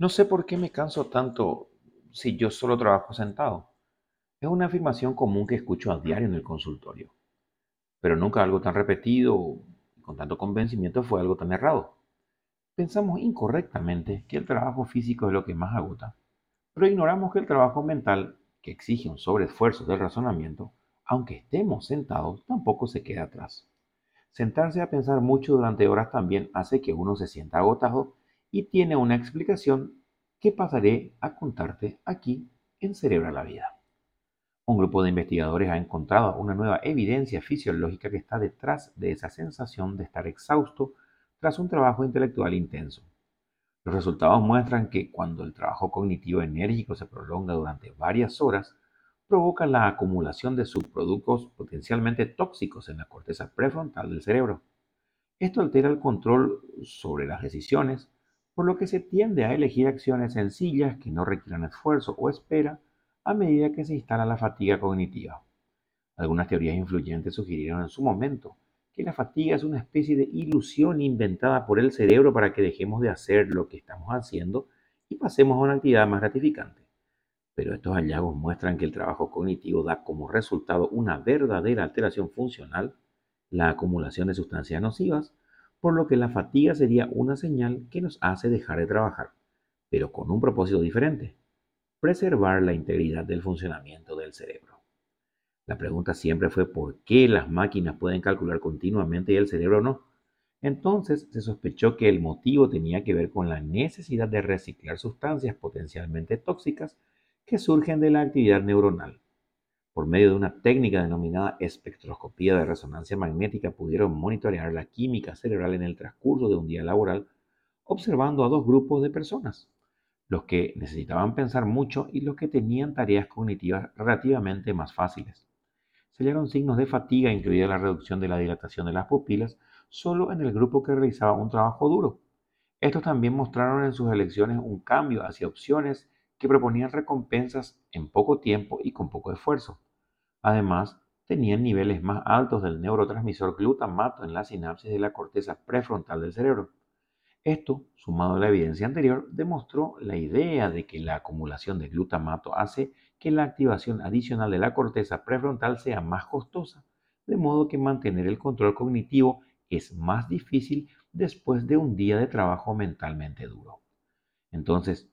No sé por qué me canso tanto si yo solo trabajo sentado. Es una afirmación común que escucho a diario en el consultorio, pero nunca algo tan repetido y con tanto convencimiento fue algo tan errado. Pensamos incorrectamente que el trabajo físico es lo que más agota, pero ignoramos que el trabajo mental, que exige un sobreesfuerzo del razonamiento, aunque estemos sentados, tampoco se queda atrás. Sentarse a pensar mucho durante horas también hace que uno se sienta agotado y tiene una explicación que pasaré a contarte aquí en Cerebra la Vida. Un grupo de investigadores ha encontrado una nueva evidencia fisiológica que está detrás de esa sensación de estar exhausto tras un trabajo intelectual intenso. Los resultados muestran que cuando el trabajo cognitivo enérgico se prolonga durante varias horas, provoca la acumulación de subproductos potencialmente tóxicos en la corteza prefrontal del cerebro. Esto altera el control sobre las decisiones, por lo que se tiende a elegir acciones sencillas que no requieran esfuerzo o espera a medida que se instala la fatiga cognitiva. Algunas teorías influyentes sugirieron en su momento que la fatiga es una especie de ilusión inventada por el cerebro para que dejemos de hacer lo que estamos haciendo y pasemos a una actividad más gratificante pero estos hallazgos muestran que el trabajo cognitivo da como resultado una verdadera alteración funcional, la acumulación de sustancias nocivas, por lo que la fatiga sería una señal que nos hace dejar de trabajar, pero con un propósito diferente, preservar la integridad del funcionamiento del cerebro. La pregunta siempre fue por qué las máquinas pueden calcular continuamente y el cerebro no. Entonces se sospechó que el motivo tenía que ver con la necesidad de reciclar sustancias potencialmente tóxicas que surgen de la actividad neuronal. Por medio de una técnica denominada espectroscopía de resonancia magnética pudieron monitorear la química cerebral en el transcurso de un día laboral, observando a dos grupos de personas, los que necesitaban pensar mucho y los que tenían tareas cognitivas relativamente más fáciles. Se hallaron signos de fatiga, incluida la reducción de la dilatación de las pupilas, solo en el grupo que realizaba un trabajo duro. Estos también mostraron en sus elecciones un cambio hacia opciones que proponían recompensas en poco tiempo y con poco esfuerzo. Además, tenían niveles más altos del neurotransmisor glutamato en la sinapsis de la corteza prefrontal del cerebro. Esto, sumado a la evidencia anterior, demostró la idea de que la acumulación de glutamato hace que la activación adicional de la corteza prefrontal sea más costosa, de modo que mantener el control cognitivo es más difícil después de un día de trabajo mentalmente duro. Entonces,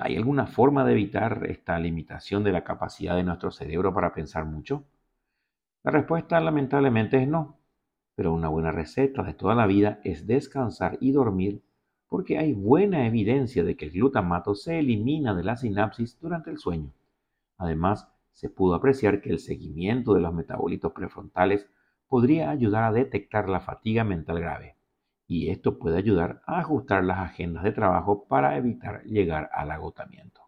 ¿Hay alguna forma de evitar esta limitación de la capacidad de nuestro cerebro para pensar mucho? La respuesta lamentablemente es no, pero una buena receta de toda la vida es descansar y dormir porque hay buena evidencia de que el glutamato se elimina de la sinapsis durante el sueño. Además, se pudo apreciar que el seguimiento de los metabolitos prefrontales podría ayudar a detectar la fatiga mental grave y esto puede ayudar a ajustar las agendas de trabajo para evitar llegar al agotamiento.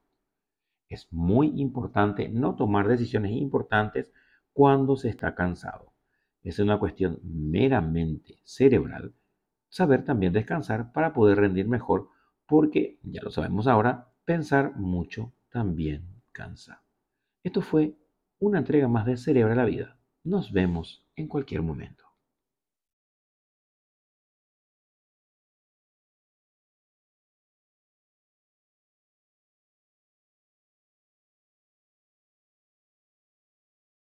Es muy importante no tomar decisiones importantes cuando se está cansado. Es una cuestión meramente cerebral saber también descansar para poder rendir mejor porque, ya lo sabemos ahora, pensar mucho también cansa. Esto fue una entrega más de Cerebra la Vida. Nos vemos en cualquier momento.